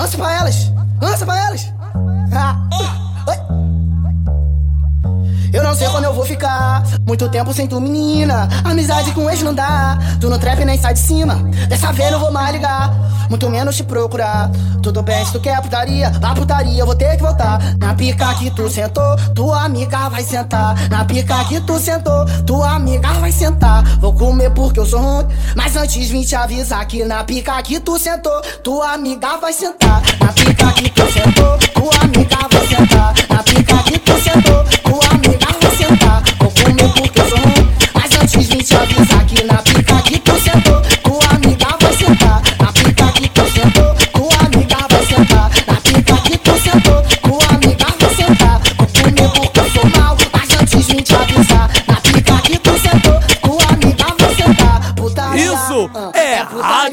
Lança pra elas, lança pra elas. Ah. Não sei quando eu vou ficar. Muito tempo sem tu, menina. Amizade com ex não dá. Tu no trap nem sai de cima. Dessa vez não vou mais ligar. Muito menos te procurar. Tudo bem se tu quer putaria. A putaria eu vou ter que voltar. Na pica que tu sentou, tua amiga vai sentar. Na pica que tu sentou, tua amiga vai sentar. Vou comer porque eu sou ruim. Mas antes vim te avisar que na pica que tu sentou, tua amiga vai sentar. Na pica que tu sentou, tua amiga vai sentar.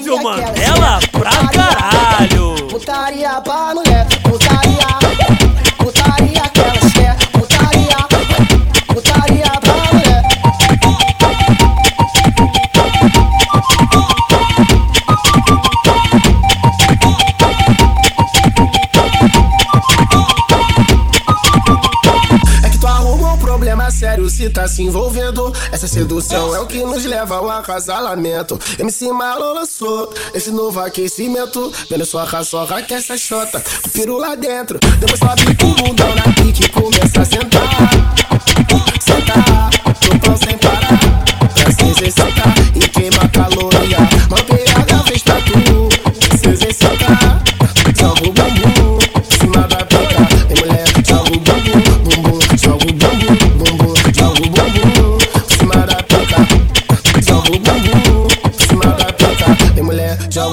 Putaria Rádio se tá se envolvendo. Essa sedução é o que nos leva ao acasalamento. MC Malo lançou esse novo aquecimento. Vendo sua raçorra que essa chota, com piru lá dentro. Depois sobe com o na pique começa a sentar. Sentar, no pão sem parar. Pra se exercitar e queima caloria.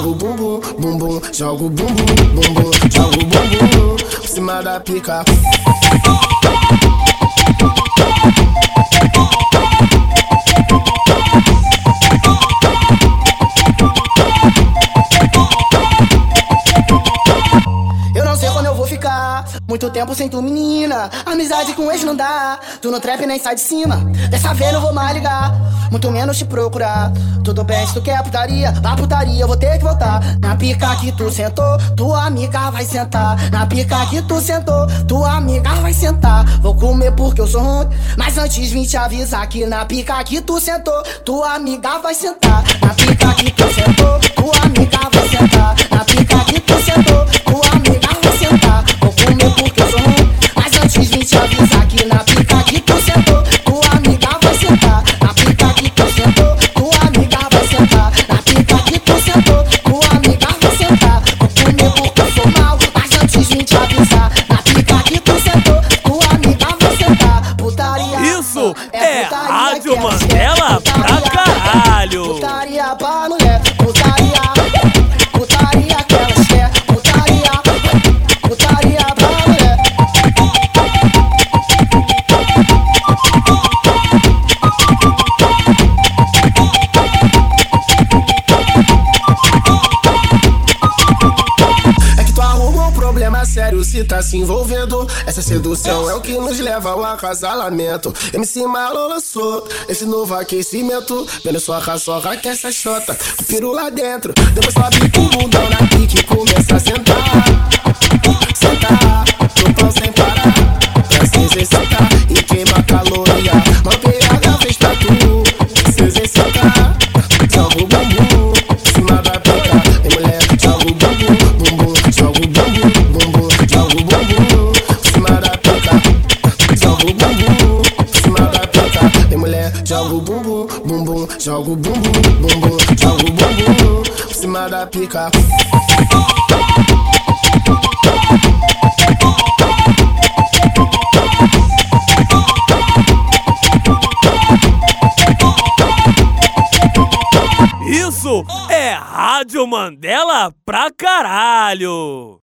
Mulher, joga o bumbum, bumbum. Joga o bumbum, bumbum. Joga o bumbum, em cima da pica. Não. Muito tempo sem tu, menina. Amizade com ex não dá. Tu no trap nem sai de cima. Dessa vez não vou mais ligar. Muito menos te procurar. Tudo bem se tu quer putaria. A putaria eu vou ter que voltar. Na pica que tu sentou, tua amiga vai sentar. Na pica que tu sentou, tua amiga vai sentar. Vou comer porque eu sou ruim. Mas antes vim te avisar que na pica que tu sentou, tua amiga vai sentar. Na pica que tu sentou, tua amiga vai sentar. É putaria Rádio elas Mandela problema sério se tá se envolvendo. Essa sedução é o que nos leva ao acasalamento. MC Malo lançou esse novo aquecimento. Vendo sua raçorra que essa chota, com o piru lá dentro. Depois sobe com o na pique e começa a. Sentar, Vem mulher, joga o bumbum, bumbum. Joga o bumbum, bumbum. Joga o bumbum, em cima da pica. Isso é Rádio Mandela pra caralho.